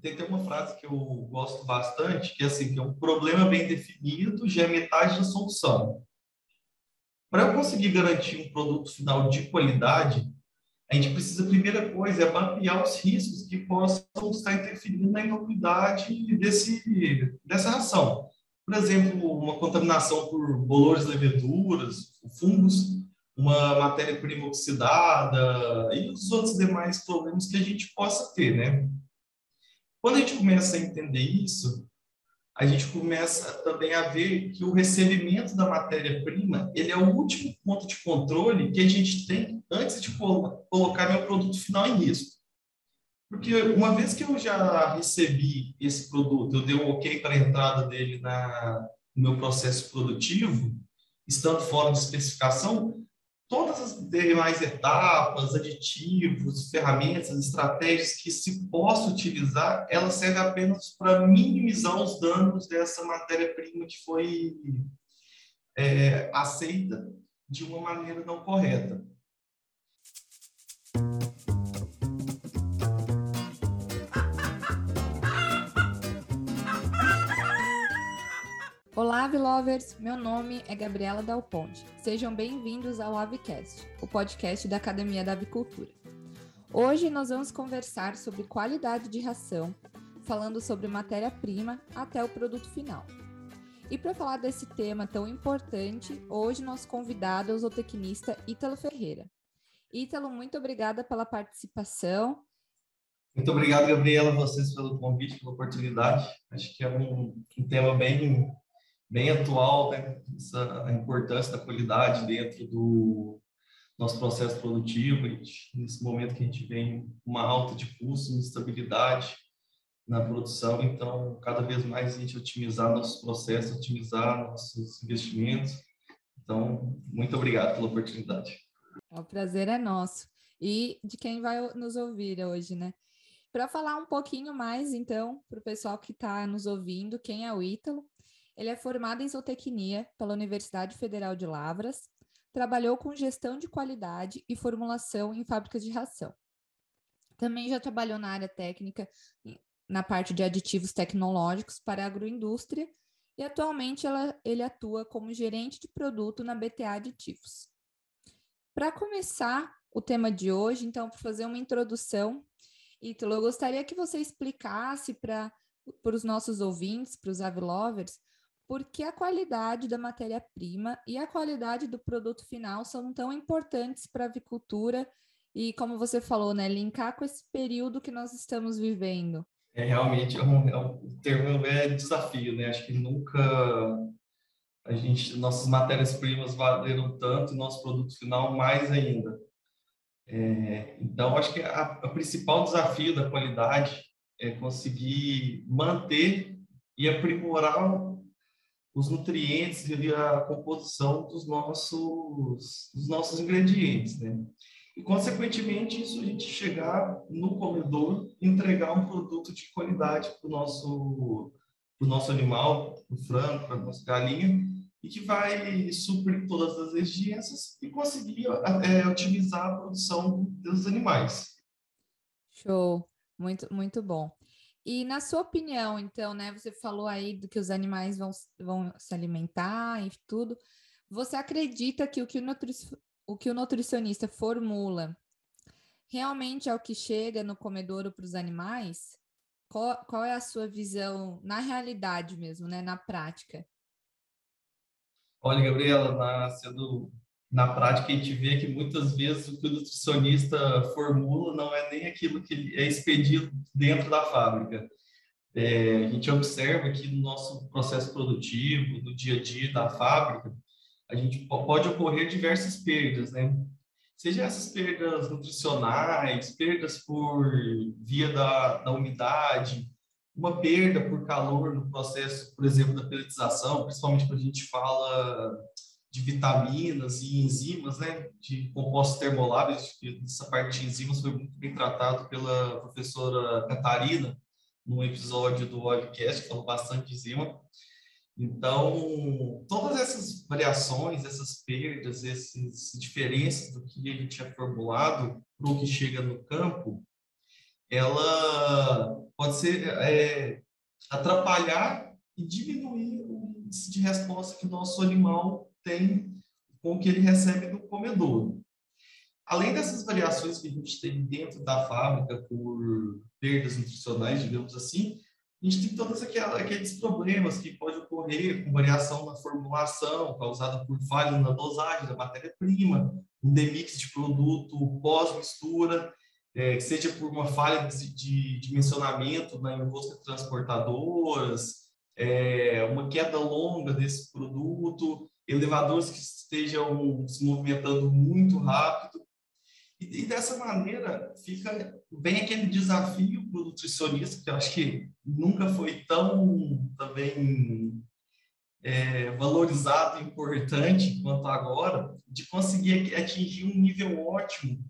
tem até uma frase que eu gosto bastante, que é assim, que é um problema bem definido já é metade da solução. Para eu conseguir garantir um produto final de qualidade, a gente precisa, a primeira coisa, é mapear os riscos que possam estar interferindo na inocuidade desse, dessa ração. Por exemplo, uma contaminação por bolores, leveduras, fungos, uma matéria-prima oxidada e os outros demais problemas que a gente possa ter, né? Quando a gente começa a entender isso, a gente começa também a ver que o recebimento da matéria-prima ele é o último ponto de controle que a gente tem antes de colocar meu produto final em risco. Porque uma vez que eu já recebi esse produto, eu dei um ok para a entrada dele na, no meu processo produtivo, estando fora de especificação, todas as demais etapas, aditivos, ferramentas, estratégias que se possa utilizar, ela serve apenas para minimizar os danos dessa matéria-prima que foi é, aceita de uma maneira não correta. Olá, Avilovers! Meu nome é Gabriela Dal Ponte. Sejam bem-vindos ao Avicast, o podcast da Academia da Avicultura. Hoje nós vamos conversar sobre qualidade de ração, falando sobre matéria-prima até o produto final. E para falar desse tema tão importante, hoje nosso convidado é o zootecnista Ítalo Ferreira. Ítalo, muito obrigada pela participação. Muito obrigado, Gabriela, vocês pelo convite, pela oportunidade. Acho que é um, um tema bem bem atual, né? Essa, a importância da qualidade dentro do nosso processo produtivo, nesse momento que a gente vem uma alta de custo, instabilidade na produção, então cada vez mais a gente otimizar nossos processos, otimizar nossos investimentos. Então, muito obrigado pela oportunidade. O prazer é nosso e de quem vai nos ouvir hoje, né? Para falar um pouquinho mais, então, para o pessoal que está nos ouvindo, quem é o Ítalo? Ele é formado em zootecnia pela Universidade Federal de Lavras, trabalhou com gestão de qualidade e formulação em fábricas de ração. Também já trabalhou na área técnica, na parte de aditivos tecnológicos para a agroindústria, e atualmente ela, ele atua como gerente de produto na BTA Aditivos. Para começar o tema de hoje, então, para fazer uma introdução, Ítalo, eu gostaria que você explicasse para os nossos ouvintes, para os avilovers, porque a qualidade da matéria-prima e a qualidade do produto final são tão importantes para a avicultura e, como você falou, né, linkar com esse período que nós estamos vivendo. É realmente é um, é um termo é desafio, né? Acho que nunca a gente, nossas matérias-primas valeram tanto, nosso produto final mais ainda. É, então, acho que a principal desafio da qualidade é conseguir manter e aprimorar os nutrientes e a composição dos nossos, dos nossos ingredientes, né? E, consequentemente, isso a gente chegar no comedor entregar um produto de qualidade para o nosso, pro nosso animal, para o frango, para a nossa galinha, e que vai suprir todas as exigências e conseguir é, otimizar a produção dos animais. Show, muito, muito bom. E na sua opinião, então, né? Você falou aí do que os animais vão, vão se alimentar e tudo. Você acredita que o que o, nutri, o que o nutricionista formula realmente é o que chega no comedouro para os animais? Qual, qual é a sua visão na realidade mesmo, né? Na prática? Olha, Gabriela, na, sendo na prática a gente vê que muitas vezes o que o nutricionista formula não é nem aquilo que é expedido dentro da fábrica. É, a gente observa que no nosso processo produtivo, no dia a dia da fábrica, a gente pode ocorrer diversas perdas, né? Seja essas perdas nutricionais, perdas por via da, da umidade, uma perda por calor no processo, por exemplo, da pelletização, principalmente quando a gente fala de vitaminas e enzimas, né, de compostos termoláveis, essa parte de enzimas foi muito bem tratado pela professora Catarina, num episódio do Oilcast, que falou bastante de enzima. Então, todas essas variações, essas perdas, essas diferenças do que a gente é formulado para o que chega no campo, ela pode ser é, atrapalhar e diminuir o índice de resposta que o nosso animal tem com o que ele recebe do comedouro. Além dessas variações que a gente tem dentro da fábrica por perdas nutricionais, digamos assim, a gente tem todos aqueles problemas que podem ocorrer com variação na formulação, causada por falhas na dosagem da matéria-prima, um demix de produto pós-mistura, é, seja por uma falha de, de dimensionamento na enrosca transportadoras, é, uma queda longa desse produto, elevadores que estejam se movimentando muito rápido. E, e dessa maneira fica bem aquele desafio para o nutricionista, que eu acho que nunca foi tão também é, valorizado e importante quanto agora, de conseguir atingir um nível ótimo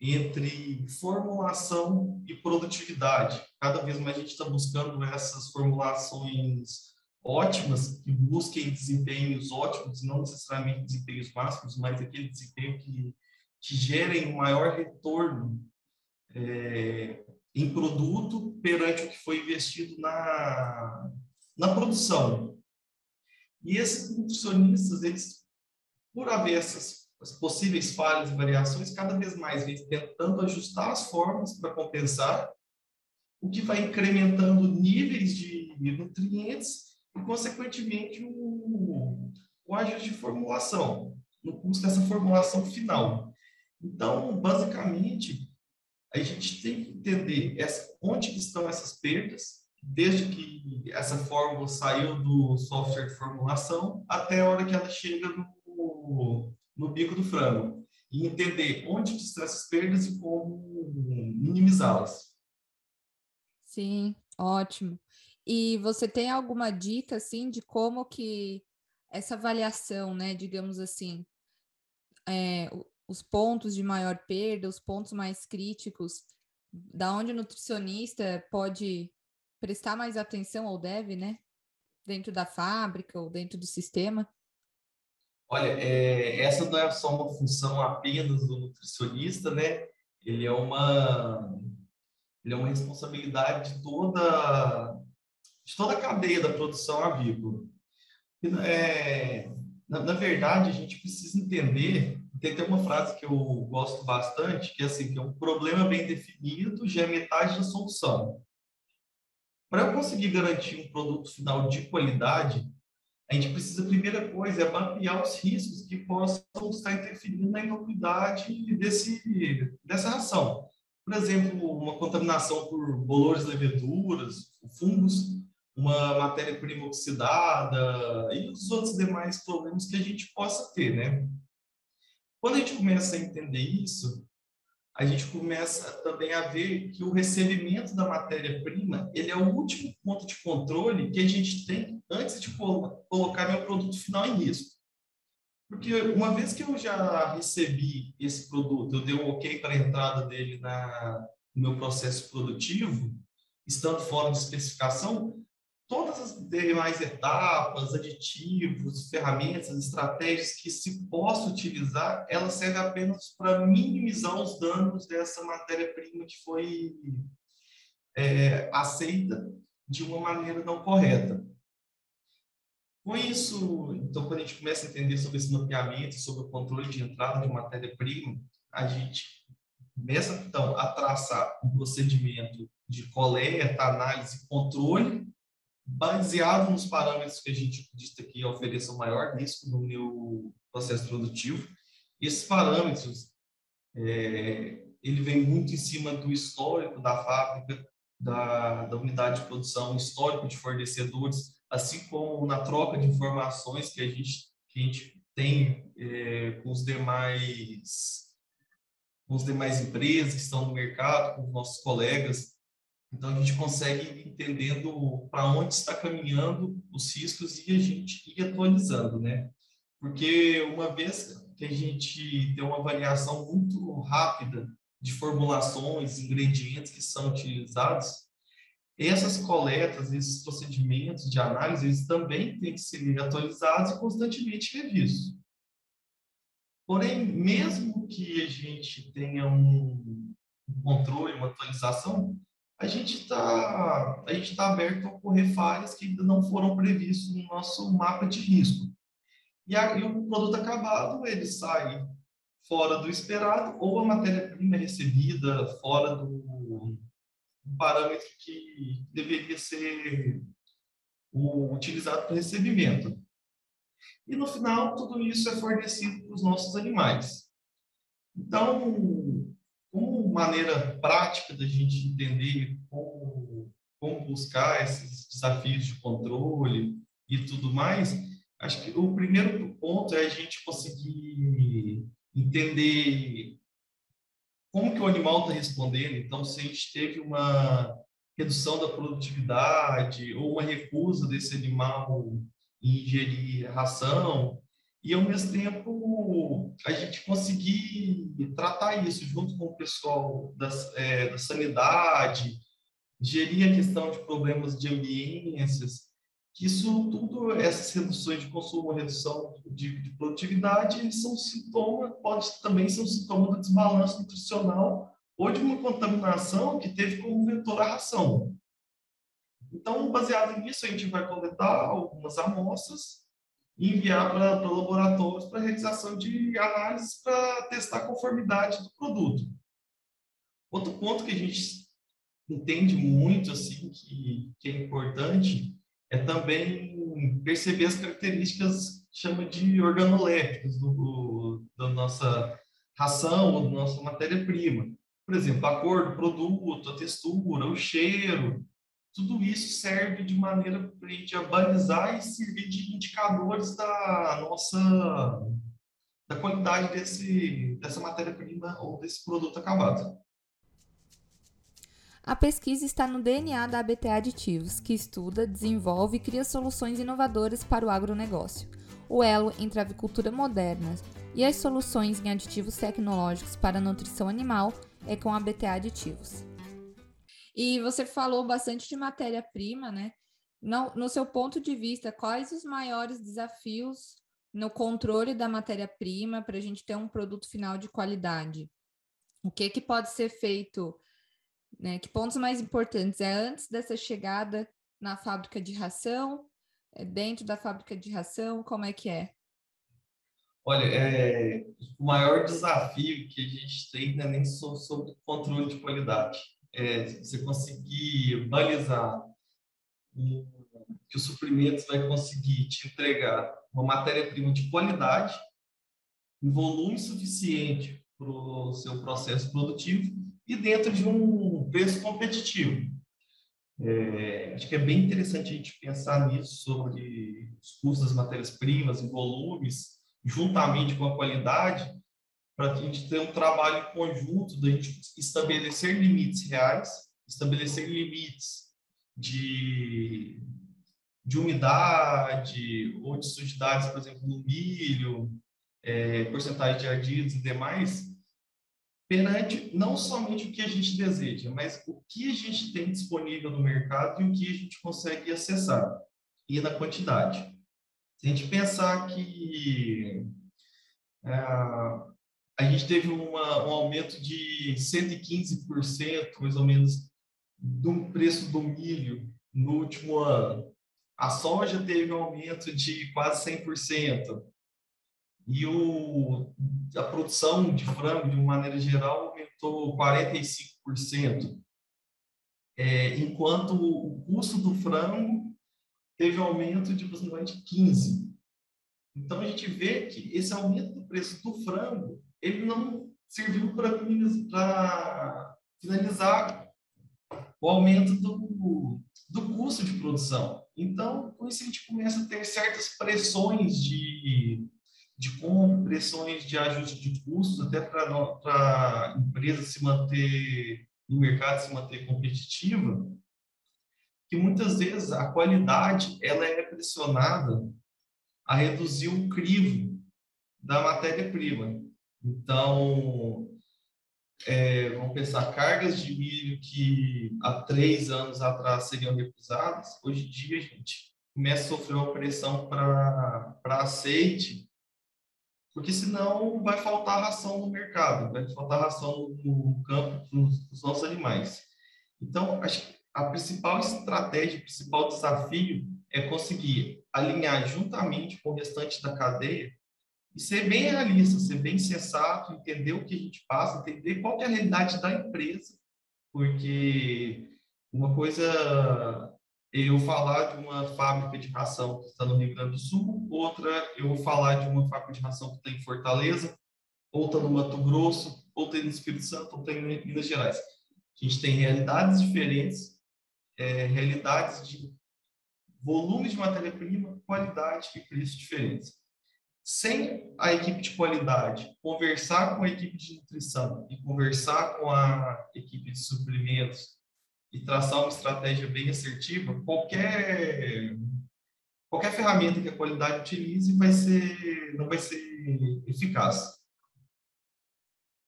entre formulação e produtividade. Cada vez mais a gente está buscando essas formulações ótimas, que busquem desempenhos ótimos, não necessariamente desempenhos máximos, mas aquele desempenho que, que gerem um maior retorno é, em produto perante o que foi investido na, na produção. E esses nutricionistas, eles, por haver essas possíveis falhas e variações, cada vez mais vem tentando ajustar as formas para compensar, o que vai incrementando níveis de nutrientes e, consequentemente, o, o ajuste de formulação, no custo dessa formulação final. Então, basicamente, a gente tem que entender essa, onde estão essas perdas, desde que essa fórmula saiu do software de formulação até a hora que ela chega no, no bico do frango. E entender onde estão essas perdas e como minimizá-las. Sim, ótimo. E você tem alguma dica, assim, de como que essa avaliação, né, digamos assim, é, os pontos de maior perda, os pontos mais críticos, da onde o nutricionista pode prestar mais atenção ou deve, né? Dentro da fábrica ou dentro do sistema? Olha, é, essa não é só uma função apenas do nutricionista, né? Ele é uma, ele é uma responsabilidade de toda, de toda a cadeia da produção avícola. É, na, na verdade, a gente precisa entender tem, tem uma frase que eu gosto bastante, que é assim, que é um problema bem definido já é metade da solução. Para eu conseguir garantir um produto final de qualidade, a gente precisa, a primeira coisa, é mapear os riscos que possam estar interferindo na inocuidade desse, dessa ração. Por exemplo, uma contaminação por bolores, leveduras, fungos, uma matéria-prima oxidada e os outros demais problemas que a gente possa ter, né? Quando a gente começa a entender isso, a gente começa também a ver que o recebimento da matéria-prima ele é o último ponto de controle que a gente tem antes de colocar meu produto final em risco. Porque uma vez que eu já recebi esse produto, eu dei um ok para a entrada dele na, no meu processo produtivo, estando fora de especificação, todas as demais etapas, aditivos, ferramentas, estratégias que se possa utilizar, ela serve apenas para minimizar os danos dessa matéria-prima que foi é, aceita de uma maneira não correta. Com isso, então, quando a gente começa a entender sobre esse mapeamento, sobre o controle de entrada de matéria-prima, a gente começa, então, a traçar um procedimento de coleta, análise e controle baseado nos parâmetros que a gente disse aqui, ofereça o maior risco no meu processo produtivo. Esses parâmetros, é, ele vem muito em cima do histórico da fábrica, da, da unidade de produção, histórico de fornecedores, assim como na troca de informações que a gente, que a gente tem é, com os demais com as demais empresas que estão no mercado, com os nossos colegas, então, a gente consegue entendendo para onde está caminhando os riscos e a gente ir atualizando, né? Porque uma vez que a gente tem uma variação muito rápida de formulações, ingredientes que são utilizados, essas coletas, esses procedimentos de análise, eles também têm que ser atualizados e constantemente revistos. Porém, mesmo que a gente tenha um controle, uma atualização, a gente está a gente tá aberto a ocorrer falhas que ainda não foram previstas no nosso mapa de risco. E, a, e o produto acabado, ele sai fora do esperado, ou a matéria-prima é recebida fora do, parâmetro que deveria ser o, utilizado para recebimento. E no final, tudo isso é fornecido para os nossos animais. Então, como maneira prática da gente entender como, como buscar esses desafios de controle e tudo mais, acho que o primeiro ponto é a gente conseguir entender como que o animal está respondendo. Então, se a gente teve uma redução da produtividade ou uma recusa desse animal em ingerir ração, e ao mesmo tempo a gente conseguir tratar isso junto com o pessoal das, é, da sanidade, gerir a questão de problemas de ambiências, que isso tudo, essas reduções de consumo, redução de, de produtividade, são sintomas, pode também ser um sintoma do desbalanço nutricional ou de uma contaminação que teve como vetor a ração. Então, baseado nisso, a gente vai coletar algumas amostras enviar para laboratórios para realização de análises para testar a conformidade do produto. Outro ponto que a gente entende muito assim que, que é importante é também perceber as características chama de organolépticos do, da nossa ração ou da nossa matéria-prima. Por exemplo, a cor do produto, a textura, o cheiro, tudo isso serve de maneira para a gente balizar e servir de indicadores da nossa da qualidade desse, dessa matéria-prima ou desse produto acabado. A pesquisa está no DNA da ABT Aditivos, que estuda, desenvolve e cria soluções inovadoras para o agronegócio. O elo entre a avicultura moderna e as soluções em aditivos tecnológicos para a nutrição animal é com a ABT Aditivos. E você falou bastante de matéria-prima, né? No, seu ponto de vista, quais os maiores desafios no controle da matéria-prima para a gente ter um produto final de qualidade? O que, que pode ser feito né? Que pontos mais importantes é antes dessa chegada na fábrica de ração, é dentro da fábrica de ração, como é que é? Olha, é, o maior desafio que a gente tem é nem sobre controle de qualidade. É você conseguir balizar que o suprimento vai conseguir te entregar uma matéria-prima de qualidade, em volume suficiente para o seu processo produtivo e dentro de um preço competitivo. É, acho que é bem interessante a gente pensar nisso, sobre os custos das matérias-primas e volumes, juntamente com a qualidade, para a gente tenha um trabalho conjunto da gente estabelecer limites reais, estabelecer limites de, de umidade ou de sujidades, por exemplo, no milho, é, porcentagem de ardidos e demais, perante não somente o que a gente deseja, mas o que a gente tem disponível no mercado e o que a gente consegue acessar, e na quantidade. Se a gente pensar que é, a gente teve uma, um aumento de 115%, mais ou menos, do preço do milho no último ano. A soja teve um aumento de quase 100% e o, a produção de frango, de uma maneira geral, aumentou 45%, é, enquanto o custo do frango teve um aumento de aproximadamente 15%. Então, a gente vê que esse aumento do preço do frango, ele não serviu para finalizar o aumento do, do custo de produção. Então, com isso, a gente começa a ter certas pressões de de compressões de ajuste de custos, até para a empresa se manter no mercado, se manter competitiva, que muitas vezes a qualidade ela é pressionada a reduzir o crivo da matéria-prima. Então, é, vamos pensar, cargas de milho que há três anos atrás seriam recusadas, hoje em dia a gente começa a sofrer uma pressão para aceite porque senão vai faltar ração no mercado, vai faltar ração no campo para os nossos animais. Então, acho que a principal estratégia, o principal desafio é conseguir alinhar juntamente com o restante da cadeia e ser bem realista, ser bem sensato, entender o que a gente passa, entender qual é a realidade da empresa, porque uma coisa eu falar de uma fábrica de ração que está no Rio Grande do Sul, outra eu falar de uma fábrica de ração que está em Fortaleza, ou está no Mato Grosso, ou tem no Espírito Santo, ou tem em Minas Gerais. A gente tem realidades diferentes, é, realidades de volumes de matéria-prima, qualidade e preço diferentes. Sem a equipe de qualidade conversar com a equipe de nutrição e conversar com a equipe de suprimentos e traçar uma estratégia bem assertiva, qualquer qualquer ferramenta que a qualidade utilize vai ser não vai ser eficaz.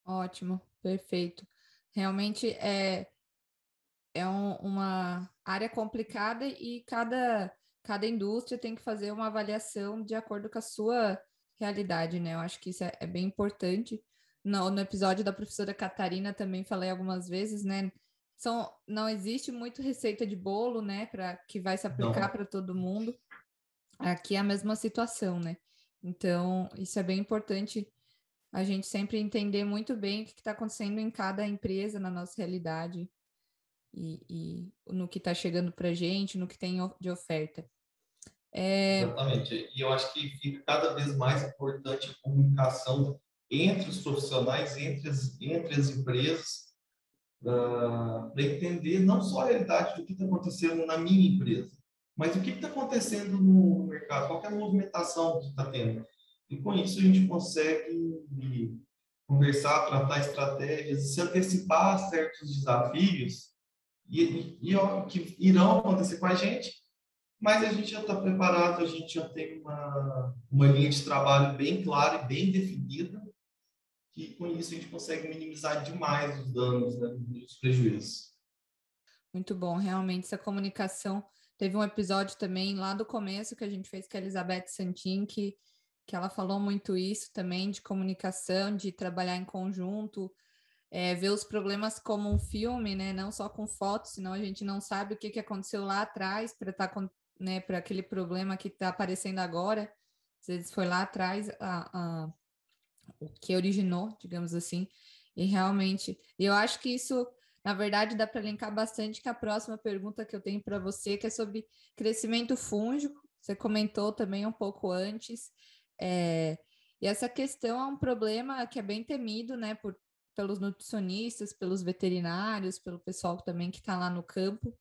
Ótimo, perfeito. Realmente é é um, uma área complicada e cada, cada indústria tem que fazer uma avaliação de acordo com a sua realidade, né? Eu acho que isso é, é bem importante. No, no episódio da professora Catarina também falei algumas vezes, né? São, não existe muito receita de bolo, né, para que vai se aplicar para todo mundo. Aqui é a mesma situação, né? Então, isso é bem importante a gente sempre entender muito bem o que está acontecendo em cada empresa, na nossa realidade, e, e no que está chegando para a gente, no que tem de oferta. É... Exatamente. E eu acho que fica cada vez mais importante a comunicação entre os profissionais, entre as, entre as empresas, uh, ah, para entender não só a realidade do que está acontecendo na minha empresa, mas o que está acontecendo no mercado, qual é a movimentação que está tendo. E com isso a gente consegue conversar, tratar estratégias, se antecipar a certos desafios e, e, e que irão acontecer com a gente, mas a gente já está preparado, a gente já tem uma, uma linha de trabalho bem clara e bem definida, que com isso a gente consegue minimizar demais os danos, né, os prejuízos. Muito bom, realmente essa comunicação. Teve um episódio também lá do começo que a gente fez com a Elizabeth Santin, que, que ela falou muito isso também, de comunicação, de trabalhar em conjunto, é, ver os problemas como um filme, né? Não só com fotos, senão a gente não sabe o que, que aconteceu lá atrás para estar tá, né, para aquele problema que está aparecendo agora. Às vezes foi lá atrás a, a, o que originou, digamos assim. E realmente, eu acho que isso, na verdade, dá para linkar bastante com a próxima pergunta que eu tenho para você, que é sobre crescimento fúngico. Você comentou também um pouco antes. É, e essa questão é um problema que é bem temido, né, por pelos nutricionistas, pelos veterinários, pelo pessoal também que está lá no campo.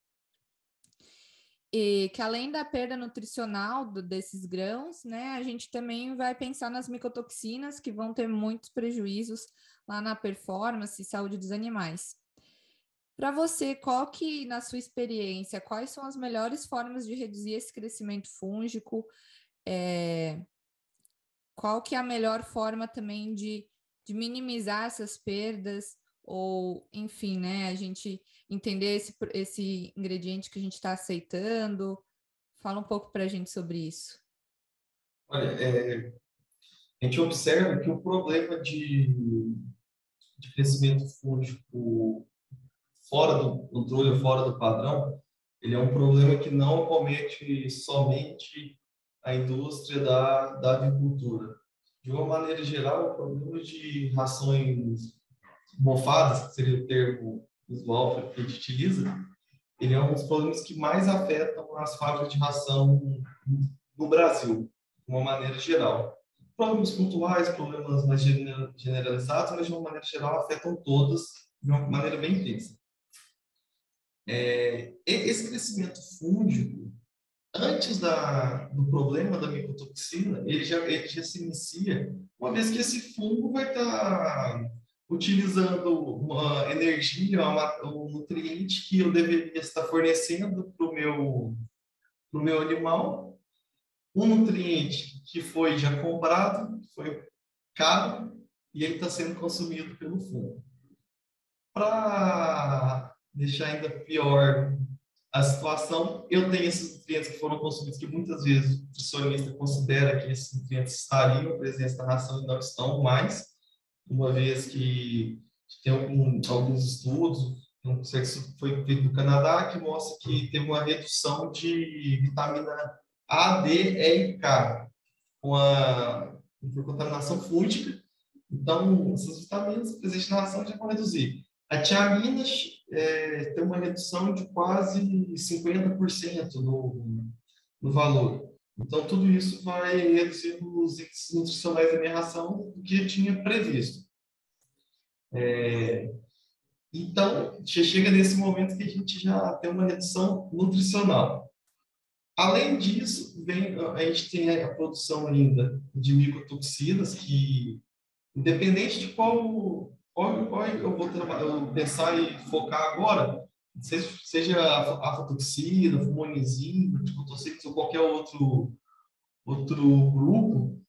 E que além da perda nutricional do, desses grãos, né, a gente também vai pensar nas micotoxinas que vão ter muitos prejuízos lá na performance e saúde dos animais. Para você, qual que, na sua experiência, quais são as melhores formas de reduzir esse crescimento fúngico? É, qual que é a melhor forma também de de minimizar essas perdas, ou, enfim, né, a gente entender esse, esse ingrediente que a gente está aceitando. Fala um pouco para a gente sobre isso. Olha, é, a gente observa que o problema de, de crescimento fúngico fora do controle, fora do padrão, ele é um problema que não comete somente a indústria da, da avicultura de uma maneira geral, o problema de rações mofadas, que seria o termo usual que a gente utiliza, ele é um dos problemas que mais afetam as fábricas de ração no Brasil, de uma maneira geral. Problemas pontuais, problemas mais generalizados, mas de uma maneira geral afetam todas de uma maneira bem intensa. É, esse crescimento fúngico antes da, do problema da micotoxina, ele já, ele já se inicia, uma vez que esse fungo vai estar tá utilizando uma energia, uma, um nutriente que eu deveria estar fornecendo para o meu, meu animal, um nutriente que foi já comprado, foi caro, e ele está sendo consumido pelo fungo. Para deixar ainda pior a situação, eu tenho esses nutrientes que foram consumidos, que muitas vezes o nutricionista considera que esses nutrientes estariam presentes na ração e não estão mais, uma vez que tem algum, alguns estudos, um estudo que foi feito no Canadá que mostra que teve uma redução de vitamina A, D, E e K com a contaminação fúngica. Então, essas vitaminas presentes na ração já vão reduzir. A tiamina é, tem uma redução de quase 50% no, no valor. Então, tudo isso vai reduzir os índices nutricionais da minha ração que eu tinha previsto. É, então, chega nesse momento que a gente já tem uma redução nutricional. Além disso, vem, a gente tem a produção ainda de micotoxinas que, independente de qual, qual eu vou pensar e focar agora, seja, seja a aflatoxina, fumonizina, ou qualquer outro, outro grupo,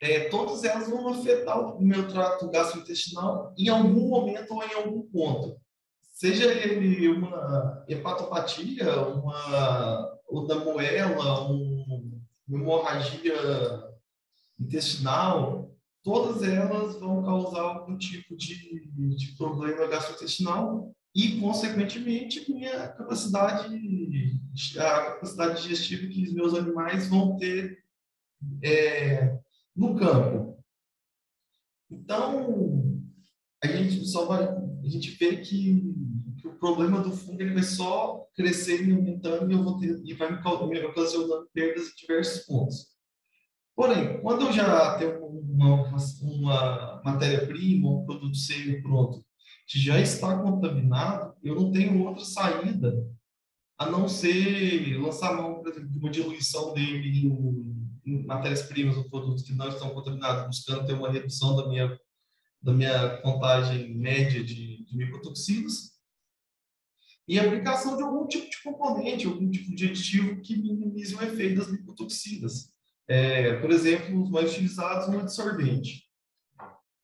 é, todas elas vão afetar o meu trato gastrointestinal em algum momento ou em algum ponto. Seja ele uma hepatopatia, uma ou da moela, um, uma hemorragia intestinal, todas elas vão causar algum tipo de, de problema gastrointestinal e, consequentemente, minha capacidade, a capacidade digestiva que os meus animais vão ter é, no campo. Então, a gente só vai, a gente vê que, que o problema do fungo ele vai só crescer e aumentando e eu vou ter e vai me, ocasionando perdas em diversos pontos. Porém, quando eu já tenho uma, uma matéria-prima, um produto semi pronto, que já está contaminado, eu não tenho outra saída a não ser lançar mão, de uma diluição dele em, matérias-primas ou produtos que não estão contaminados, buscando ter uma redução da minha, da minha contagem média de, de micotoxinas, e aplicação de algum tipo de componente, algum tipo de aditivo que minimize o efeito das micotoxinas. É, por exemplo, os mais utilizados, um absorvente.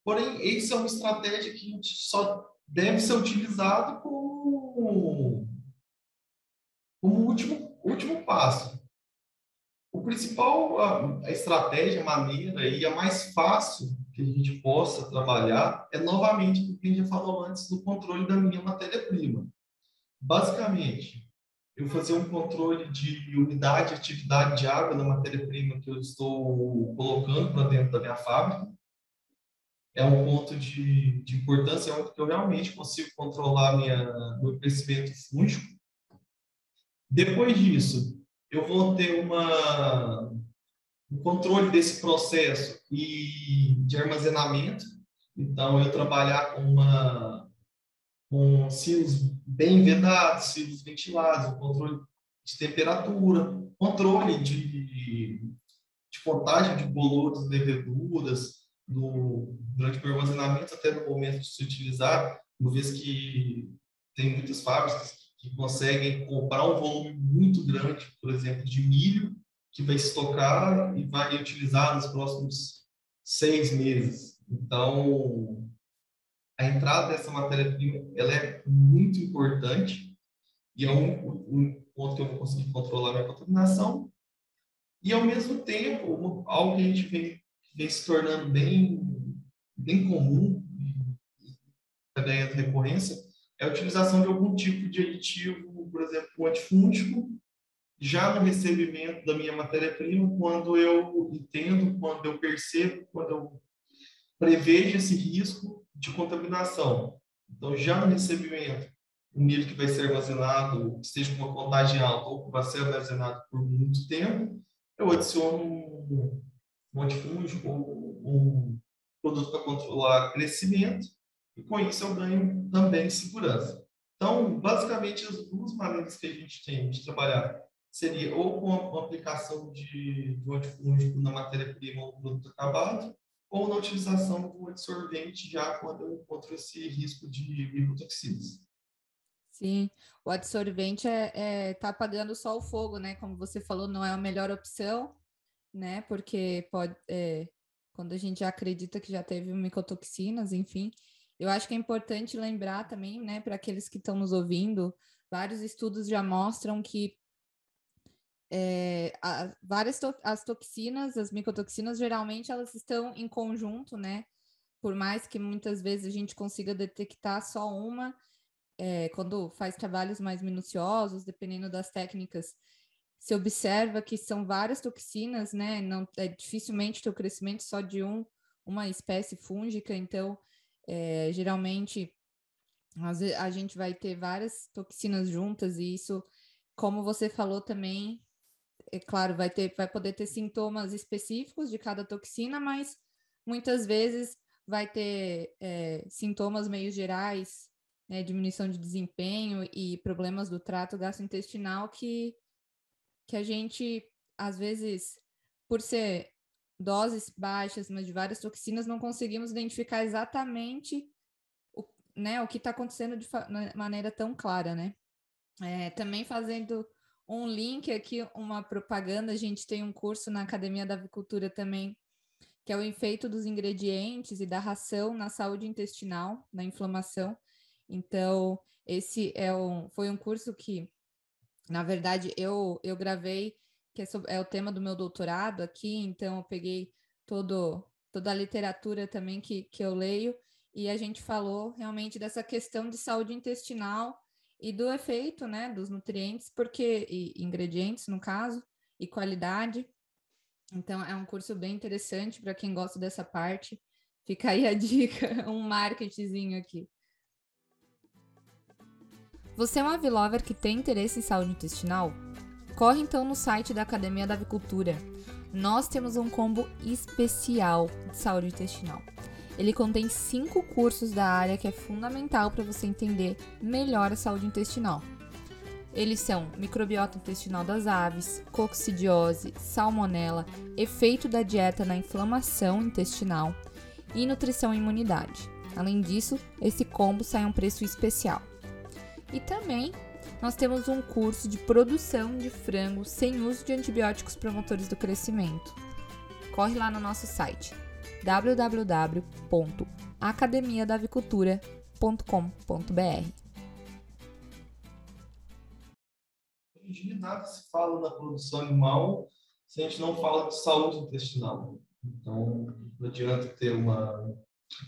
Porém, isso é uma estratégia que a gente só deve ser utilizado como, como último, último passo. O principal, a, a estratégia, a maneira e a mais fácil que a gente possa trabalhar é novamente o que a gente já falou antes do controle da minha matéria-prima. Basicamente, eu fazer um controle de umidade atividade de água na matéria-prima que eu estou colocando para dentro da minha fábrica. É um ponto de, de importância, é onde eu realmente consigo controlar minha, meu crescimento fúngico. Depois disso, eu vou ter uma, um controle desse processo e de armazenamento. Então, eu trabalhar com uma com silos bem vedados, silos ventilados, controle de temperatura, controle de, de contagem de bolores, leveduras, durante o armazenamento até no momento de se utilizar, uma vez que tem muitas fábricas que conseguem comprar um volume muito grande, por exemplo, de milho, que vai estocar e vai utilizar nos próximos seis meses. Então, a entrada dessa matéria-prima ela é muito importante e é um, um, ponto que eu vou conseguir controlar minha contaminação e ao mesmo tempo algo que a gente vem, vem se tornando bem bem comum está ganhando recorrência é a utilização de algum tipo de aditivo, por exemplo, antifúngico, já no recebimento da minha matéria-prima, quando eu entendo, quando eu percebo, quando eu prevejo esse risco de contaminação. Então, já no recebimento, o milho que vai ser armazenado, seja com uma contagem alta ou que vai ser armazenado por muito tempo, eu adiciono antifúngico ou um produto para controlar crescimento e com isso eu ganho também segurança. Então, basicamente, as duas maneiras que a gente tem de trabalhar seria ou com a aplicação de, um antifúngico na matéria-prima ou produto acabado, ou na utilização do absorvente já quando eu encontro esse risco de micotoxinas. Sim, o absorvente é, é tá apagando só o fogo, né? Como você falou, não é a melhor opção, né? Porque pode, é, quando a gente já acredita que já teve micotoxinas, enfim. Eu acho que é importante lembrar também, né, para aqueles que estão nos ouvindo, vários estudos já mostram que é, a, várias to as toxinas, as micotoxinas, geralmente elas estão em conjunto, né? Por mais que muitas vezes a gente consiga detectar só uma, é, quando faz trabalhos mais minuciosos, dependendo das técnicas, se observa que são várias toxinas, né? Não é dificilmente o crescimento só de um, uma espécie fúngica, então é, geralmente a gente vai ter várias toxinas juntas e isso, como você falou também, é claro, vai ter, vai poder ter sintomas específicos de cada toxina, mas muitas vezes vai ter é, sintomas meio gerais, né, diminuição de desempenho e problemas do trato gastrointestinal que que a gente, às vezes, por ser doses baixas, mas de várias toxinas, não conseguimos identificar exatamente o, né, o que está acontecendo de maneira tão clara, né? É, também fazendo um link aqui, uma propaganda, a gente tem um curso na Academia da Avicultura também, que é o efeito dos ingredientes e da ração na saúde intestinal, na inflamação. Então, esse é um, foi um curso que na verdade, eu, eu gravei, que é, sobre, é o tema do meu doutorado aqui, então eu peguei todo, toda a literatura também que, que eu leio, e a gente falou realmente dessa questão de saúde intestinal e do efeito, né, dos nutrientes, porque, e ingredientes, no caso, e qualidade. Então, é um curso bem interessante para quem gosta dessa parte. Fica aí a dica, um marketingzinho aqui. Você é um avilover que tem interesse em saúde intestinal? Corre então no site da Academia da Avicultura. Nós temos um combo especial de saúde intestinal. Ele contém cinco cursos da área que é fundamental para você entender melhor a saúde intestinal. Eles são microbiota intestinal das aves, coccidiose, salmonela, efeito da dieta na inflamação intestinal e nutrição e imunidade. Além disso, esse combo sai a um preço especial. E também nós temos um curso de produção de frango sem uso de antibióticos promotores do crescimento. Corre lá no nosso site www.academiadavicultura.com.br. Hoje em nada se fala da produção animal se a gente não fala de saúde intestinal. Então, não adianta ter uma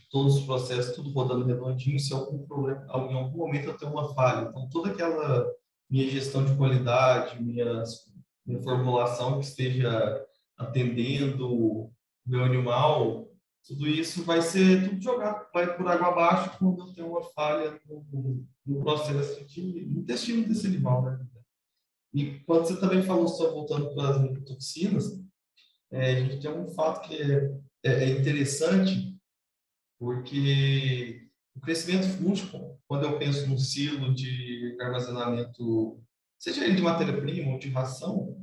todos os processos, tudo rodando redondinho, se algum problema, em algum momento eu tenho uma falha. Então, toda aquela minha gestão de qualidade, minha, minha formulação que esteja atendendo o meu animal, tudo isso vai ser tudo jogado, vai por água abaixo quando eu tenho uma falha no, no processo de intestino desse animal, né? E quando você também falou, só voltando para as micotoxinas, é, a gente tem um fato que é, é, é interessante, porque o crescimento fúngico, quando eu penso num silo de armazenamento, seja ele de matéria-prima ou de ração,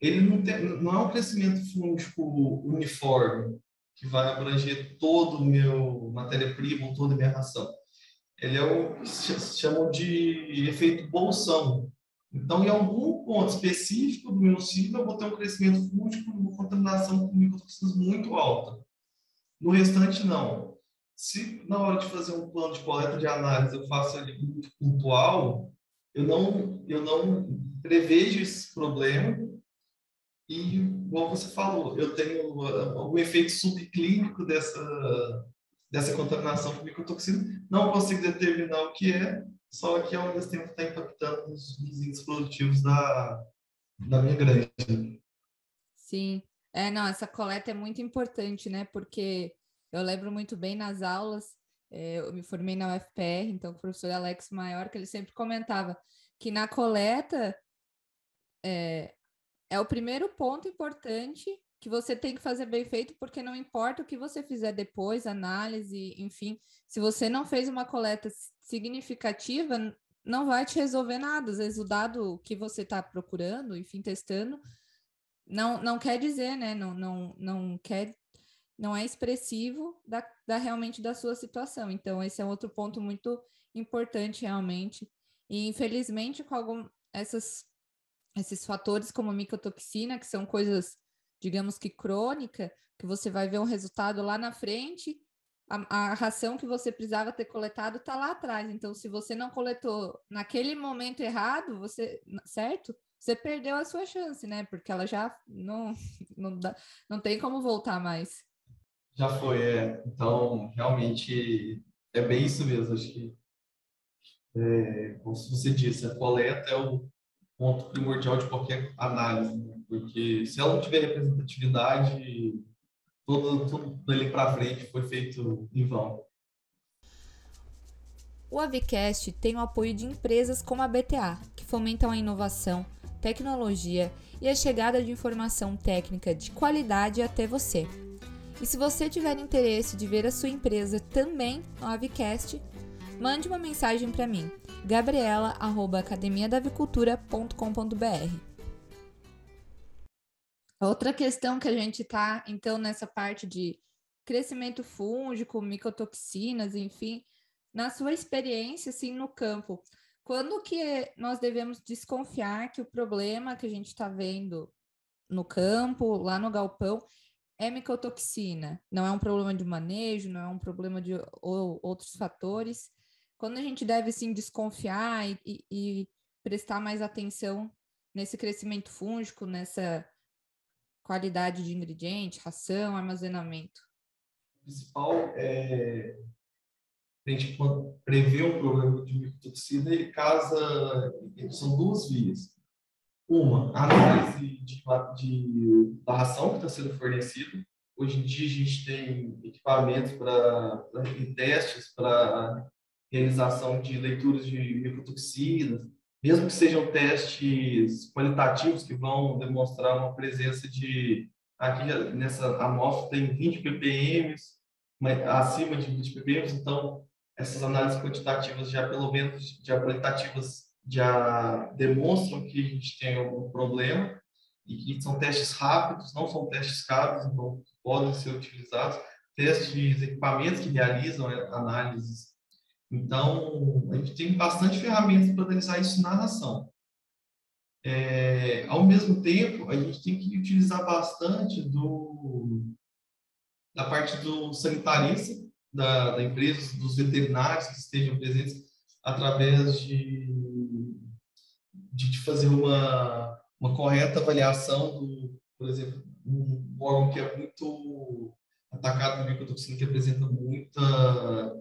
ele não, tem, não é um crescimento fúngico uniforme, que vai abranger todo o meu matéria-prima, toda a minha ração. Ele é o que se chama de efeito bolsão. Então, em algum ponto específico do meu silo, eu vou ter um crescimento fúngico, uma contaminação com micotoxinas muito alta. No restante, não. Se na hora de fazer um plano de coleta de análise eu faço ele muito pontual, eu não, eu não prevejo esse problema e, como você falou, eu tenho o efeito subclínico dessa, dessa contaminação com micotoxina, não consigo determinar o que é, só que ao mesmo tempo está impactando nos, nos índices produtivos da, da minha granja. Sim, é, não, essa coleta é muito importante, né? Porque eu lembro muito bem nas aulas, é, eu me formei na UFPR, então o professor Alex Maior, que ele sempre comentava que na coleta é, é o primeiro ponto importante que você tem que fazer bem feito, porque não importa o que você fizer depois, análise, enfim, se você não fez uma coleta significativa, não vai te resolver nada. Às vezes o dado que você está procurando, enfim, testando, não, não quer dizer, né? Não, não, não quer não é expressivo da, da realmente da sua situação. Então, esse é outro ponto muito importante realmente. E infelizmente, com algum, essas, esses fatores como micotoxina, que são coisas, digamos que crônica, que você vai ver um resultado lá na frente, a, a ração que você precisava ter coletado está lá atrás. Então, se você não coletou naquele momento errado, você, certo? Você perdeu a sua chance, né? Porque ela já não, não, dá, não tem como voltar mais. Já foi, é. Então, realmente, é bem isso mesmo. Acho que é, como você disse, a coleta é o ponto primordial de qualquer análise, né? porque se ela não tiver representatividade, tudo, tudo dali para frente foi feito em vão. O Avicast tem o apoio de empresas como a BTA, que fomentam a inovação, tecnologia e a chegada de informação técnica de qualidade até você. E se você tiver interesse de ver a sua empresa também no Avicast, mande uma mensagem para mim, gabriela@academiadavicultura.com.br. Outra questão que a gente está, então, nessa parte de crescimento fúngico, micotoxinas, enfim, na sua experiência, assim, no campo, quando que nós devemos desconfiar que o problema que a gente está vendo no campo, lá no galpão, é micotoxina? Não é um problema de manejo, não é um problema de ou, outros fatores? Quando a gente deve, sim, desconfiar e, e, e prestar mais atenção nesse crescimento fúngico, nessa qualidade de ingrediente, ração, armazenamento? O principal é a gente prever um problema de micotoxina, ele casa, são duas vias. Uma, análise de, de, da ração que está sendo fornecida. Hoje em dia a gente tem equipamentos para testes para realização de leituras de micotoxinas, mesmo que sejam testes qualitativos que vão demonstrar uma presença de aqui nessa amostra tem 20 ppm, acima de 20 ppm, então essas análises quantitativas já pelo menos já qualitativas já demonstram que a gente tem algum problema e que são testes rápidos, não são testes caros, então podem ser utilizados testes equipamentos que realizam análises então, a gente tem bastante ferramentas para analisar isso na nação. É, ao mesmo tempo, a gente tem que utilizar bastante do, da parte do sanitarista, da, da empresa, dos veterinários que estejam presentes, através de, de, de fazer uma, uma correta avaliação do, por exemplo, um órgão que é muito atacado por micotoxina, que apresenta muita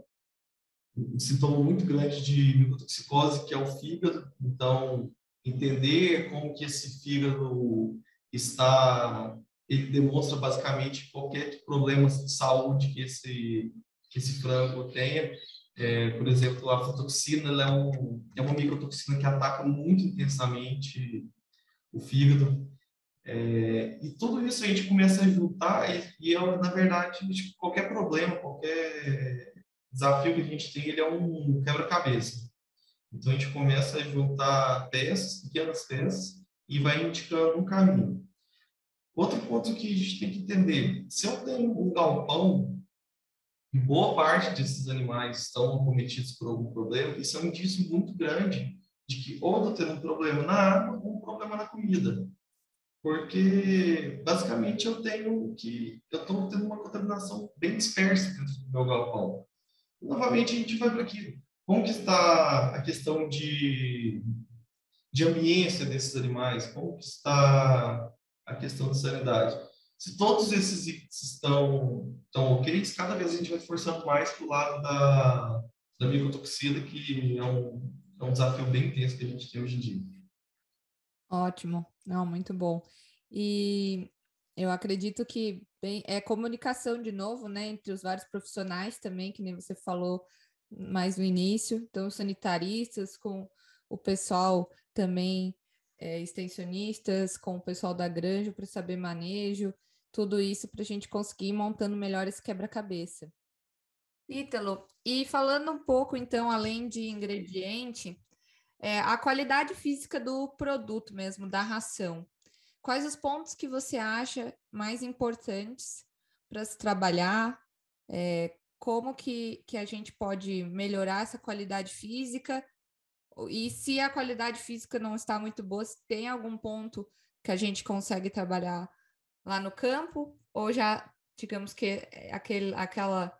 um sintoma muito grande de micotoxicose, que é o fígado. Então, entender como que esse fígado está, ele demonstra basicamente qualquer problema de saúde que esse que esse frango tenha. É, por exemplo, a aflatoxina é, um, é uma micotoxina que ataca muito intensamente o fígado. É, e tudo isso a gente começa a juntar e, e é, na verdade, qualquer problema, qualquer desafio que a gente tem ele é um quebra-cabeça. Então a gente começa a juntar peças, pequenas peças, e vai indicando um caminho. Outro ponto que a gente tem que entender: se eu tenho um galpão boa parte desses animais estão acometidos por algum problema, isso é um indício muito grande de que ou estou tendo um problema na água ou um problema na comida. Porque, basicamente, eu tenho que. Eu estou tendo uma contaminação bem dispersa dentro do meu galpão novamente a gente vai para aquilo. Como que está a questão de, de ambiência desses animais? Como que está a questão da sanidade? Se todos esses estão, estão ok, cada vez a gente vai forçando mais para o lado da, da micotoxina, que é um, é um desafio bem intenso que a gente tem hoje em dia. Ótimo, não, muito bom. E eu acredito que bem, é comunicação de novo, né, entre os vários profissionais também, que nem você falou mais no início, então sanitaristas com o pessoal também é, extensionistas, com o pessoal da granja para saber manejo, tudo isso para a gente conseguir ir montando melhor esse quebra-cabeça. Ítalo, e falando um pouco então, além de ingrediente, é, a qualidade física do produto mesmo, da ração. Quais os pontos que você acha mais importantes para se trabalhar? É, como que, que a gente pode melhorar essa qualidade física? E se a qualidade física não está muito boa, se tem algum ponto que a gente consegue trabalhar lá no campo? Ou já, digamos que aquele, aquela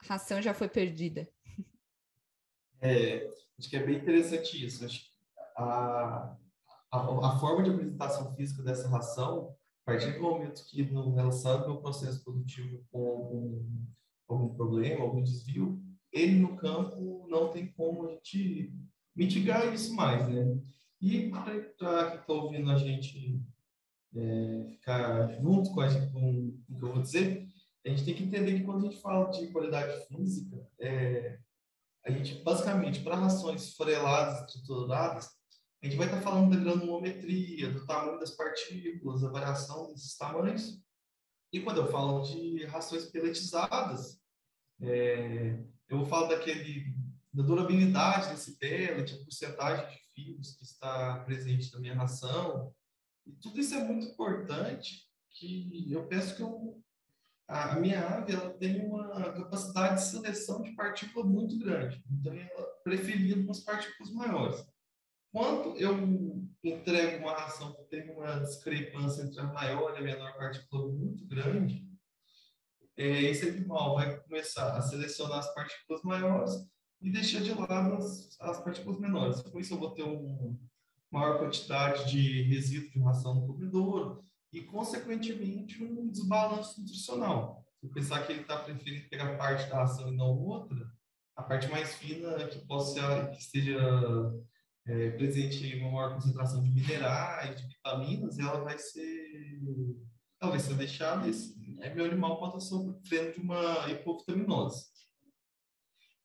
ração já foi perdida? É, acho que é bem interessante isso. Acho que a, a, a, forma de apresentação física dessa ração, a partir do momento que não, ela sabe o processo produtivo com algum, algum problema, algum desvio, ele no campo não tem como a gente mitigar isso mais, né? E para quem está ouvindo a gente é, ficar junto com, a gente, com o que eu vou dizer, a gente tem que entender que quando a gente fala de qualidade física, é, a gente, basicamente, para rações fareladas, trituradas, a gente vai estar tá falando da granulometria, do tamanho das partículas, a variação desses tamanhos. E quando eu falo de rações peletizadas, é, eu vou falar daquele, da durabilidade desse pellet, a porcentagem de fios que está presente na minha ração. E tudo isso é muito importante, que eu penso que eu, a minha ave ela tem uma capacidade de seleção de partícula muito grande. Então, ela preferia umas partículas maiores. Quando eu entrego uma ração que tem uma discrepância entre a maior e a menor partícula muito grande, é, esse animal vai começar a selecionar as partículas maiores e deixar de lado as, as partículas menores. Com isso, eu vou ter uma maior quantidade de resíduo de ração no cobridouro e, consequentemente, um desbalanço nutricional. Se eu pensar que ele está preferindo pegar parte da ração e não outra, a parte mais fina que possa que esteja é, presente uma maior concentração de minerais, de vitaminas, ela vai ser talvez ser deixada esse é meu animal pode sofrendo de uma hipovitaminose.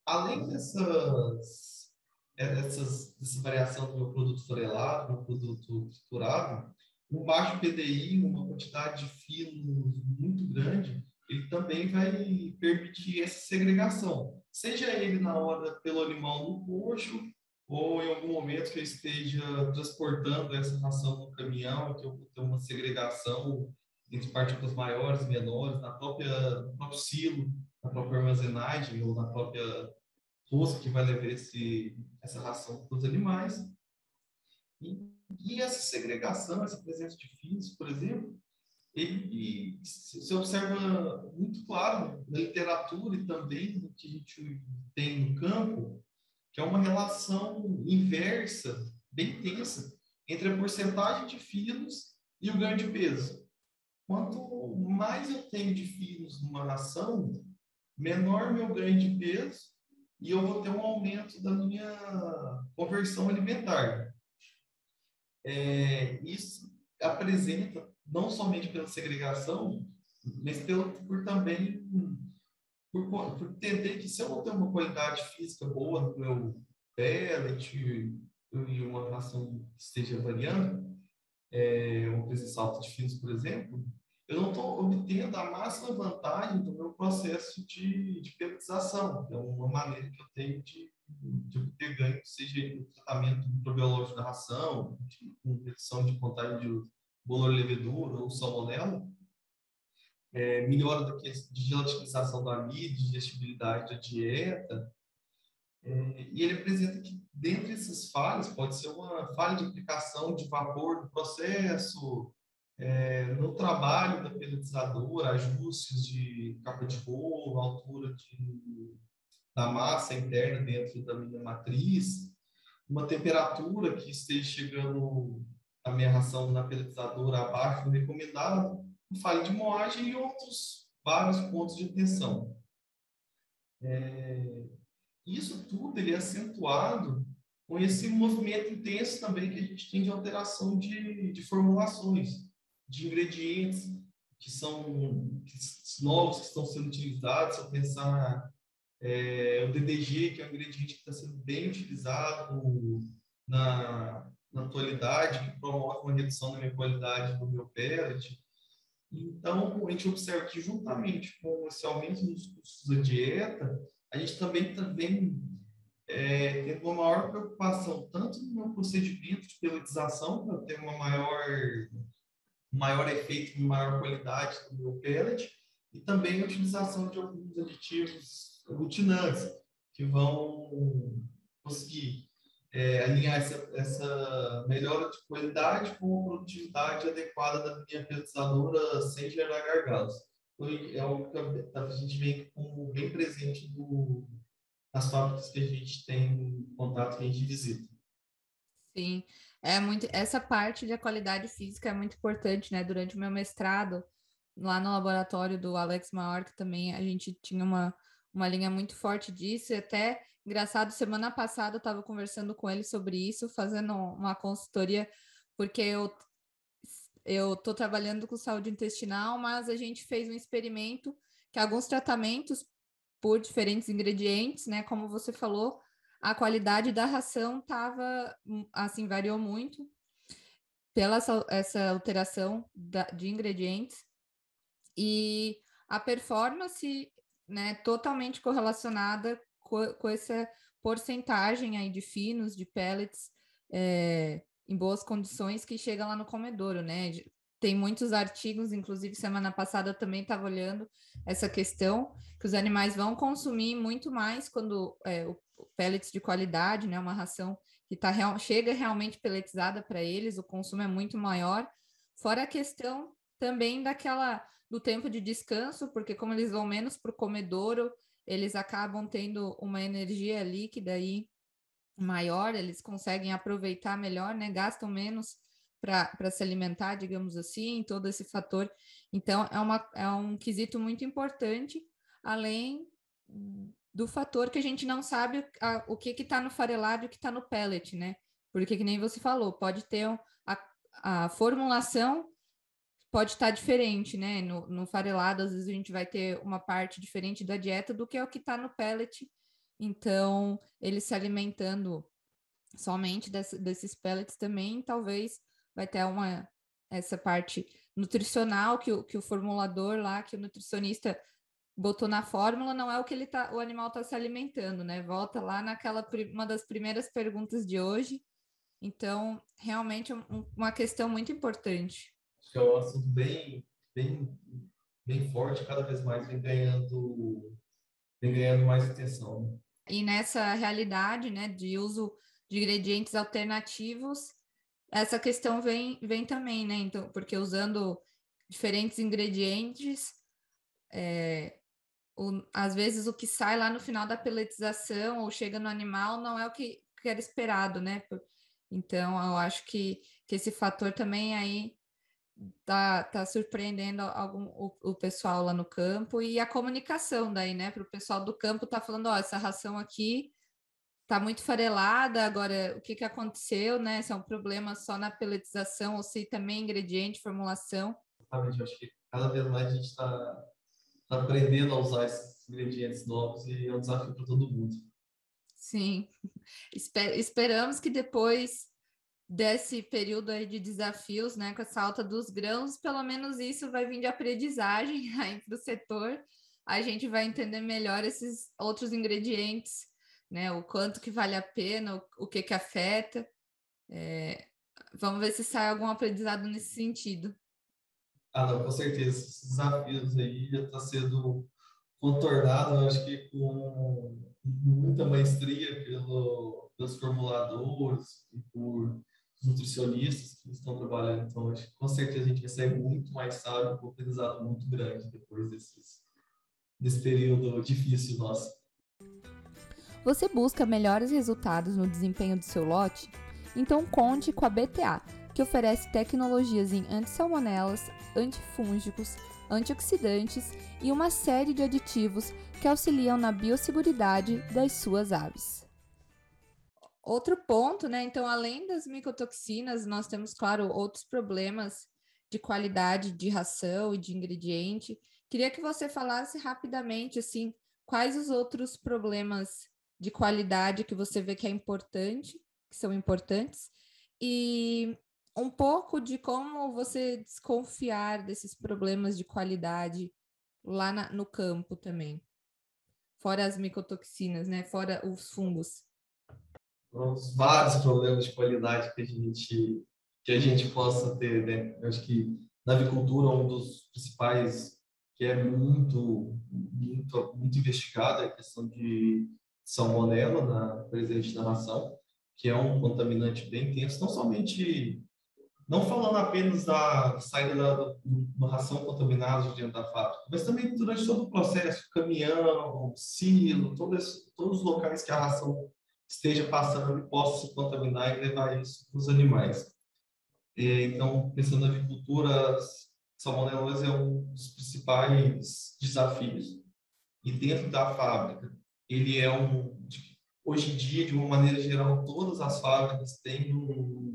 Além dessas, é, dessas dessa variação do meu produto farelado, do produto triturado, um baixo PDI, uma quantidade de finos muito grande, ele também vai permitir essa segregação. Seja ele na hora pelo animal no coxo, ou em algum momento que eu esteja transportando essa ração no caminhão, que eu vou ter uma segregação entre partículas maiores e menores, na própria, no próprio silo, na própria armazenagem ou na própria rosca que vai levar esse, essa ração para os animais. E, e, essa segregação, essa presença de fios, por exemplo, ele se observa muito claro na literatura e também no que a gente tem no campo, que é uma relação inversa, bem tensa, entre a porcentagem de fios e o ganho de peso. Quanto mais eu tenho de fios numa ração, menor meu ganho de peso e eu vou ter um aumento da minha conversão alimentar. É, isso apresenta, não somente pela segregação, mas pelo, por também por, por entender que se eu não tenho uma qualidade física boa no meu pellet e uma ração que esteja variando, é, uma presença alta de fios, por exemplo, eu não estou obtendo a máxima vantagem do meu processo de, de peptização. É uma maneira que eu tenho de, de obter ganho, seja no tratamento microbiológico da ração, de, com redução de contagem de bolor levedura ou salmonela, é, melhora da de gelatinização da mídia, digestibilidade da dieta, é, e ele apresenta que, dentre essas falhas, pode ser uma falha de aplicação de vapor no processo, é, no trabalho da peletizadora, ajustes de capa de bolo, altura de, da massa interna dentro da minha matriz, uma temperatura que esteja chegando a minha ração na peletizadora abaixo do recomendado, falha de moagem e outros vários pontos de atenção. É, isso tudo ele é acentuado com esse movimento intenso também que a gente tem de alteração de, de formulações, de ingredientes que são que, novos que estão sendo utilizados. Se eu pensar é, o DDG, que é um ingrediente que está sendo bem utilizado na, na atualidade, que promove uma redução da minha qualidade do meu pellet, então, a gente observa que, juntamente com esse aumento dos custos da dieta, a gente também também é, tendo uma maior preocupação, tanto no procedimento de peletização, para ter uma maior, maior efeito, uma maior qualidade do meu pellet, e também a utilização de alguns aditivos aglutinantes, que vão conseguir é, alinhar essa, essa melhora de qualidade com a produtividade adequada da minha pesquisadora sem gerar gargalos. é algo que a gente vem como bem presente no, nas fábricas que a gente tem contato, que a gente visita. Sim, é muito essa parte da qualidade física é muito importante, né? Durante o meu mestrado, lá no laboratório do Alex Maior, também a gente tinha uma uma linha muito forte disso, e até engraçado, semana passada eu estava conversando com ele sobre isso, fazendo uma consultoria, porque eu eu estou trabalhando com saúde intestinal, mas a gente fez um experimento que alguns tratamentos por diferentes ingredientes, né, como você falou, a qualidade da ração estava assim variou muito pela essa, essa alteração da, de ingredientes e a performance né, totalmente correlacionada com, com essa porcentagem aí de finos, de pellets é, em boas condições que chega lá no comedouro, né? Tem muitos artigos, inclusive semana passada eu também estava olhando essa questão, que os animais vão consumir muito mais quando é, o pellets de qualidade, né? Uma ração que tá real, chega realmente pelletizada para eles, o consumo é muito maior. Fora a questão também daquela do tempo de descanso, porque como eles vão menos para o comedouro, eles acabam tendo uma energia líquida aí maior, eles conseguem aproveitar melhor, né? Gastam menos para se alimentar, digamos assim, todo esse fator. Então, é, uma, é um quesito muito importante, além do fator que a gente não sabe a, o que está no farelado e o que está no pellet, né? Porque, que nem você falou, pode ter a, a formulação pode estar tá diferente, né? No, no, farelado, às vezes a gente vai ter uma parte diferente da dieta do que é o que está no pellet. Então, ele se alimentando somente desse, desses pellets também, talvez vai ter uma essa parte nutricional que o, que o formulador lá, que o nutricionista botou na fórmula, não é o que ele tá, o animal está se alimentando, né? Volta lá naquela uma das primeiras perguntas de hoje. Então, realmente é um, uma questão muito importante que é um assunto bem, bem, bem forte, cada vez mais vem ganhando, vem ganhando mais atenção. E nessa realidade, né, de uso de ingredientes alternativos, essa questão vem, vem também, né? Então, porque usando diferentes ingredientes, é, o, às vezes o que sai lá no final da pelletização ou chega no animal não é o que, que era esperado, né? Então, eu acho que, que esse fator também aí tá, tá surpreendendo algum, o, o, pessoal lá no campo e a comunicação daí, né? Para o pessoal do campo tá falando, ó, essa ração aqui tá muito farelada, agora o que, que aconteceu, né? Se é um problema só na peletização ou se também ingrediente, formulação. Exatamente, eu acho que cada vez mais a gente está tá aprendendo a usar esses ingredientes novos e é um desafio para todo mundo. Sim, Esper esperamos que depois desse período aí de desafios, né, com essa alta dos grãos, pelo menos isso vai vir de aprendizagem aí para o setor. A gente vai entender melhor esses outros ingredientes, né, o quanto que vale a pena, o, o que que afeta. É, vamos ver se sai algum aprendizado nesse sentido. Ah, não, com certeza. Esses desafios aí já está sendo contornado, acho que com muita maestria pelo, pelos formuladores e por nutricionistas que estão trabalhando. Então, acho que com certeza a gente vai sair muito mais sábio, com um aprendizado muito grande depois desses, desse período difícil nosso. Você busca melhores resultados no desempenho do seu lote? Então conte com a BTA, que oferece tecnologias em antissalmonelas, antifúngicos, antioxidantes e uma série de aditivos que auxiliam na biosseguridade das suas aves. Outro ponto, né? Então, além das micotoxinas, nós temos, claro, outros problemas de qualidade de ração e de ingrediente. Queria que você falasse rapidamente, assim, quais os outros problemas de qualidade que você vê que é importante, que são importantes, e um pouco de como você desconfiar desses problemas de qualidade lá na, no campo também. Fora as micotoxinas, né? Fora os fungos os vários problemas de qualidade que a gente que a gente possa ter, né? Eu acho que na avicultura um dos principais que é muito muito muito investigado é a questão de salmonela na presente na ração, que é um contaminante bem intenso, não somente não falando apenas da saída da uma ração contaminada dentro da fábrica, mas também durante todo o processo, caminhão, silo, todos, todos os locais que a ração esteja passando e possa se contaminar e levar isso para os animais. Então, pensando na avicultura, salmonelose é um dos principais desafios. e dentro da fábrica, ele é um hoje em dia, de uma maneira geral, todas as fábricas têm um,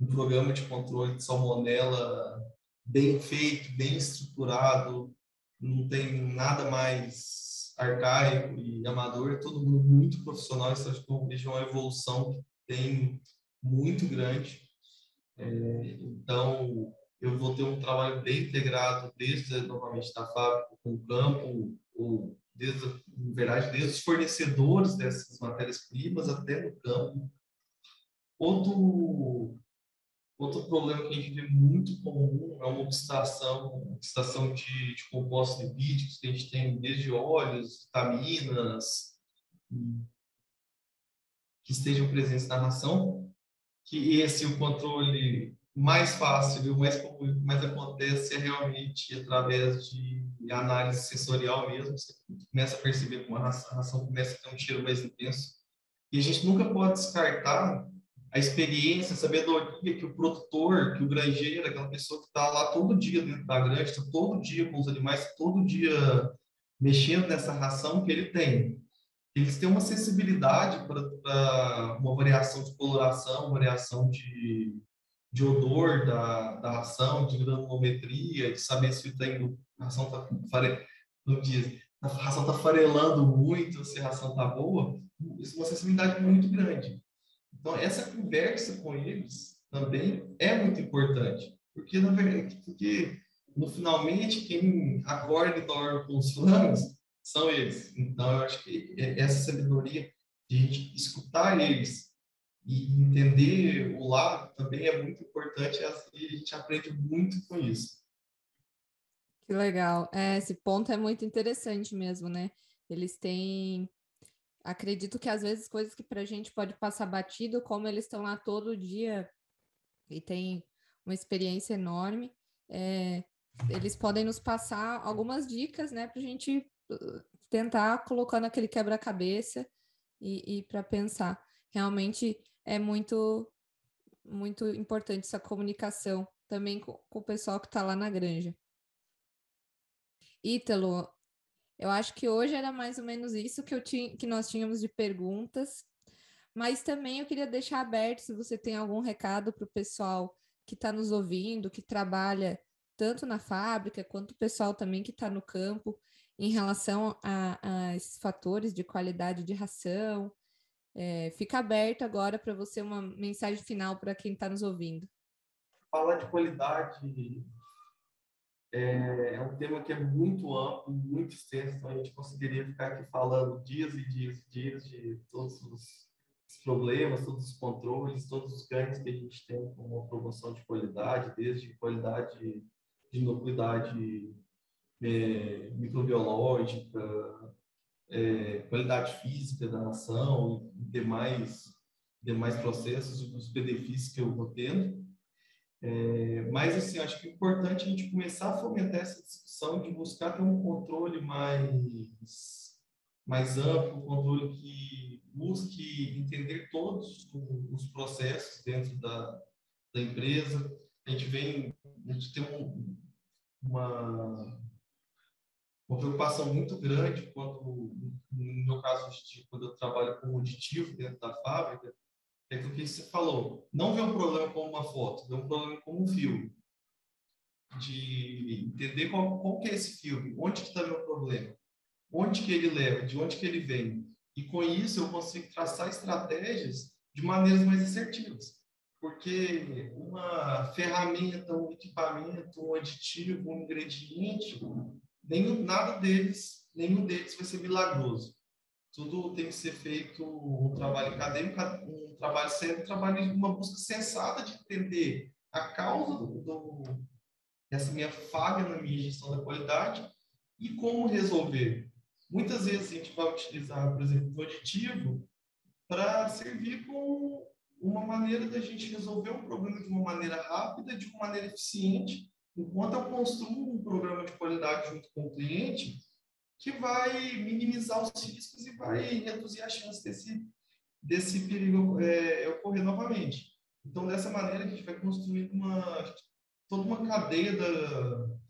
um programa de controle de salmonela bem feito, bem estruturado, não tem nada mais arcaico e amador, é todo mundo muito profissional, isso acho que eu vejo uma evolução que tem muito grande. É, então, eu vou ter um trabalho bem integrado desde, novamente, da fábrica com o campo, ou desde, verdade, desde os fornecedores dessas matérias-primas até no campo. Outro, outro problema que a gente vê muito comum é uma oxidação, oxidação de, de compostos lipídicos que a gente tem desde óleos, vitaminas, que estejam presentes na ração, que esse o controle mais fácil e o mais comum que mais acontece é realmente através de análise sensorial mesmo. Você começa a perceber como a ração, a ração começa a ter um cheiro mais intenso. E a gente nunca pode descartar a experiência, a sabedoria que o produtor, que o granjeiro, aquela pessoa que está lá todo dia dentro da granja, está todo dia com os animais, todo dia mexendo nessa ração que ele tem. Eles têm uma sensibilidade para uma variação de coloração, variação de, de odor da, da ração, de granulometria, de saber se tem, a ração está fare, a ração tá farelando muito, se a ração está boa, isso é uma sensibilidade muito grande. Então, essa conversa com eles também é muito importante, porque, na verdade, porque no finalmente, quem acorda e dorme com os planos são eles. Então, eu acho que essa sabedoria de a gente escutar eles e entender o lado também é muito importante e a gente aprende muito com isso. Que legal. É, esse ponto é muito interessante mesmo, né? Eles têm. Acredito que às vezes coisas que para a gente pode passar batido, como eles estão lá todo dia e tem uma experiência enorme, é, eles podem nos passar algumas dicas, né, para a gente uh, tentar colocando aquele quebra-cabeça e, e para pensar. Realmente é muito, muito importante essa comunicação também com, com o pessoal que está lá na granja. Ítalo, eu acho que hoje era mais ou menos isso que, eu tinha, que nós tínhamos de perguntas, mas também eu queria deixar aberto se você tem algum recado para o pessoal que está nos ouvindo, que trabalha tanto na fábrica quanto o pessoal também que está no campo, em relação a, a, esses fatores de qualidade de ração, é, fica aberto agora para você uma mensagem final para quem está nos ouvindo. Falar de qualidade é, é, um tema que é muito amplo, muito extenso, então a gente conseguiria ficar aqui falando dias e dias e dias de todos os problemas, todos os controles, todos os ganhos que a gente tem com a promoção de qualidade, desde qualidade de inocuidade é, microbiológica, é, qualidade física da ação e demais, demais processos os benefícios que eu vou tendo. É, mas, assim, acho que é importante a gente começar a fomentar essa discussão de buscar ter um controle mais, mais amplo, um controle que busque entender todos os processos dentro da, da empresa. A gente vem, a gente tem um, uma uma preocupação muito grande quando, no meu caso, quando eu trabalho como aditivo dentro da fábrica, é o que você falou, não vê um problema como uma foto, vê um problema como um filme. De entender qual, qual que é esse filme, onde que está meu problema, onde que ele leva, de onde que ele vem. E com isso eu consigo traçar estratégias de maneiras mais assertivas. Porque uma ferramenta, um equipamento, um aditivo, um ingrediente, nenhum, nada deles, nenhum deles vai ser milagroso. Tudo tem que ser feito um trabalho acadêmico, um trabalho sério, um trabalho uma busca sensata de entender a causa do, do, dessa minha falha na minha gestão da qualidade e como resolver. Muitas vezes a gente vai utilizar, por exemplo, o aditivo para servir como uma maneira da gente resolver um problema de uma maneira rápida, de uma maneira eficiente, enquanto eu construo um programa de qualidade junto com o cliente, que vai minimizar os riscos e vai reduzir a chance desse, desse perigo é, ocorrer novamente. Então, dessa maneira, a gente vai construir uma, toda uma cadeia da,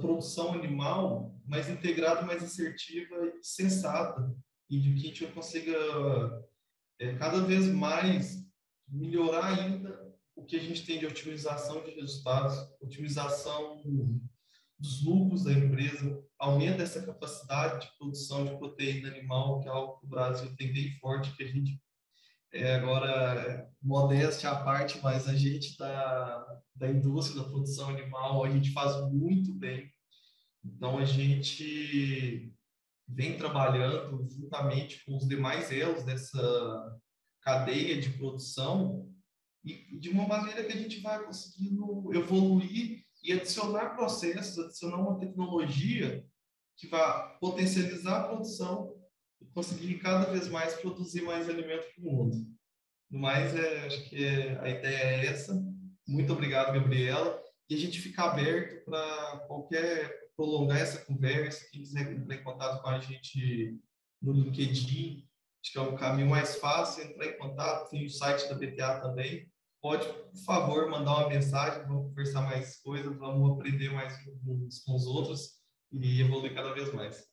produção animal mais integrada, mais assertiva e sensata, e de que a gente consiga é, cada vez mais melhorar ainda o que a gente tem de otimização de resultados, otimização dos lucros da empresa, aumenta essa capacidade de produção de proteína animal, que é algo que o Brasil tem bem forte, que a gente é, agora, modéstia à parte, mas a gente da, da indústria da produção animal, a gente faz muito bem. Então, a gente vem trabalhando juntamente com os demais elos dessa cadeia de produção e de uma maneira que a gente vai conseguindo evoluir e adicionar processos, adicionar uma tecnologia que vai potencializar a produção e conseguir cada vez mais produzir mais alimento para o mundo. No mais, é, acho que é, a ideia é essa. Muito obrigado, Gabriela. E a gente fica aberto para qualquer prolongar essa conversa. Quem quiser entrar em contato com a gente no LinkedIn, acho que é o caminho mais fácil, entrar em contato. Tem o site da BTA também. Pode, por favor, mandar uma mensagem, vamos conversar mais coisas, vamos aprender mais uns com os outros e evoluir cada vez mais.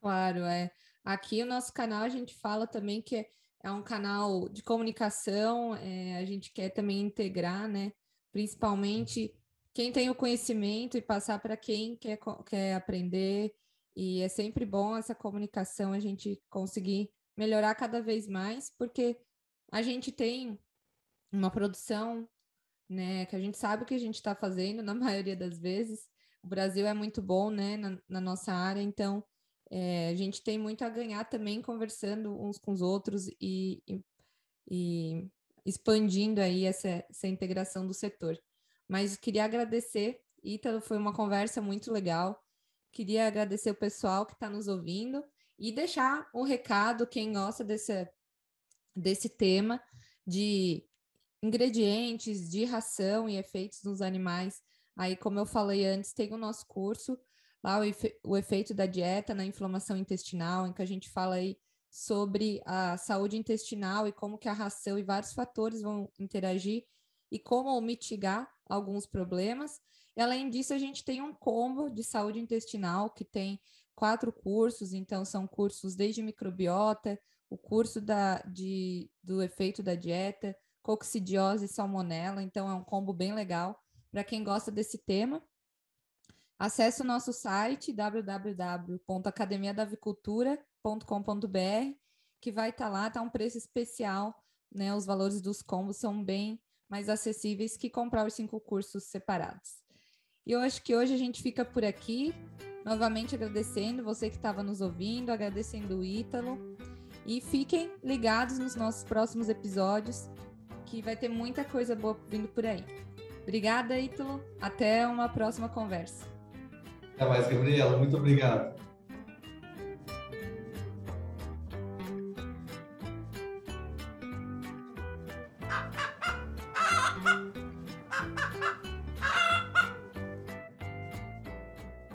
Claro, é. Aqui o nosso canal a gente fala também que é, um canal de comunicação, é, a gente quer também integrar, né? Principalmente quem tem o conhecimento e passar para quem quer, quer aprender. E é sempre bom essa comunicação, a gente conseguir melhorar cada vez mais, porque a gente tem uma produção, né, que a gente sabe o que a gente está fazendo na maioria das vezes. O Brasil é muito bom, né, na, na nossa área, então é, a gente tem muito a ganhar também conversando uns com os outros e, e, e expandindo aí essa, essa integração do setor. Mas queria agradecer, Ítalo, foi uma conversa muito legal. Queria agradecer o pessoal que está nos ouvindo e deixar um recado, quem gosta desse, desse tema, de ingredientes, de ração e efeitos nos animais. Aí, como eu falei antes, tem o nosso curso lá o, efe, o efeito da dieta na inflamação intestinal, em que a gente fala aí sobre a saúde intestinal e como que a ração e vários fatores vão interagir e como mitigar alguns problemas. E, além disso, a gente tem um combo de saúde intestinal que tem quatro cursos, então são cursos desde microbiota, o curso da, de, do efeito da dieta, coccidiose e salmonela, então é um combo bem legal para quem gosta desse tema. Acesse o nosso site www.academiadavicultura.com.br, que vai estar tá lá, está um preço especial, né? Os valores dos combos são bem mais acessíveis que comprar os cinco cursos separados. E eu acho que hoje a gente fica por aqui, novamente agradecendo você que estava nos ouvindo, agradecendo o Ítalo. E fiquem ligados nos nossos próximos episódios, que vai ter muita coisa boa vindo por aí. Obrigada, Ítalo. Até uma próxima conversa. Até mais, Gabriela. Muito obrigado.